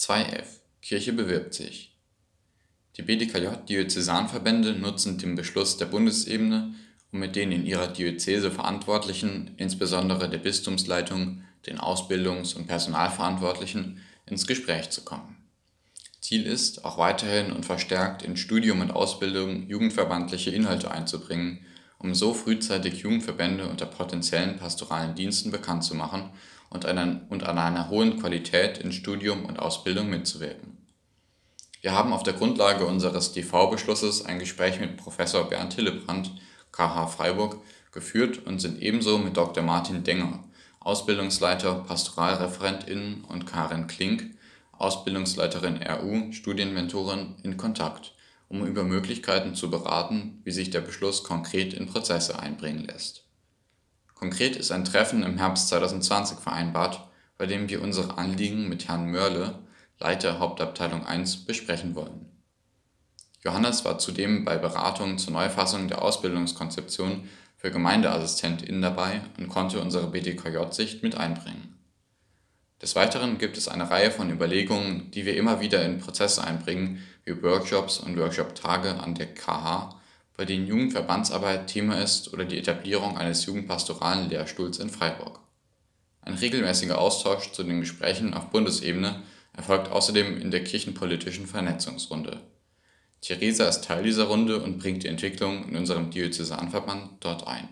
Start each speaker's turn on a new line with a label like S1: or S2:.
S1: 2f Kirche bewirbt sich Die BDKJ-Diözesanverbände nutzen den Beschluss der Bundesebene, um mit den in ihrer Diözese Verantwortlichen, insbesondere der Bistumsleitung, den Ausbildungs - und Personalverantwortlichen, ins Gespräch zu kommen. Ziel ist, auch weiterhin und verstärkt in Studium und Ausbildung jugendverbandliche Inhalte einzubringen, um so frühzeitig Jugendverbände unter potentiellen pastoralen Diensten bekannt zu machen und an einer hohen Qualität in Studium und Ausbildung mitzuwirken. Wir haben auf der Grundlage unseres dv-Beschlusses ein Gespräch mit Prof. Bernd Hillebrand (KH Freiburg) geführt und sind ebenso mit Dr. Martin Denger (Ausbildungsleiter PastoralreferentInnen) und Karin Klink (Ausbildungsleiterin RU, Studienmentorin) in Kontakt, um über Möglichkeiten zu beraten, wie sich der Beschluss konkret in Prozesse einbringen lässt. Konkret ist ein Treffen im Herbst 2020 vereinbart, bei dem wir unsere Anliegen mit Herrn Mörle (Leiter Hauptabteilung I) besprechen wollen. Johannes war zudem bei Beratungen zur Neufassung der Ausbildungskonzeption für GemeindeassistentInnen dabei und konnte unsere BDKJ-Sicht mit einbringen. Des Weiteren gibt es eine Reihe von Überlegungen, die wir immer wieder in Prozesse einbringen, wie Workshops und Workshop-Tage an der KH, bei denen Jugendverbandsarbeit Thema ist oder die Etablierung eines jugendpastoralen Lehrstuhls in Freiburg. Ein regelmäßiger Austausch zu den Gesprächen auf Bundesebene erfolgt außerdem in der kirchenpolitischen Vernetzungsrunde. Theresa ist Teil dieser Runde und bringt die Entwicklung in unserem Diözesanverband dort ein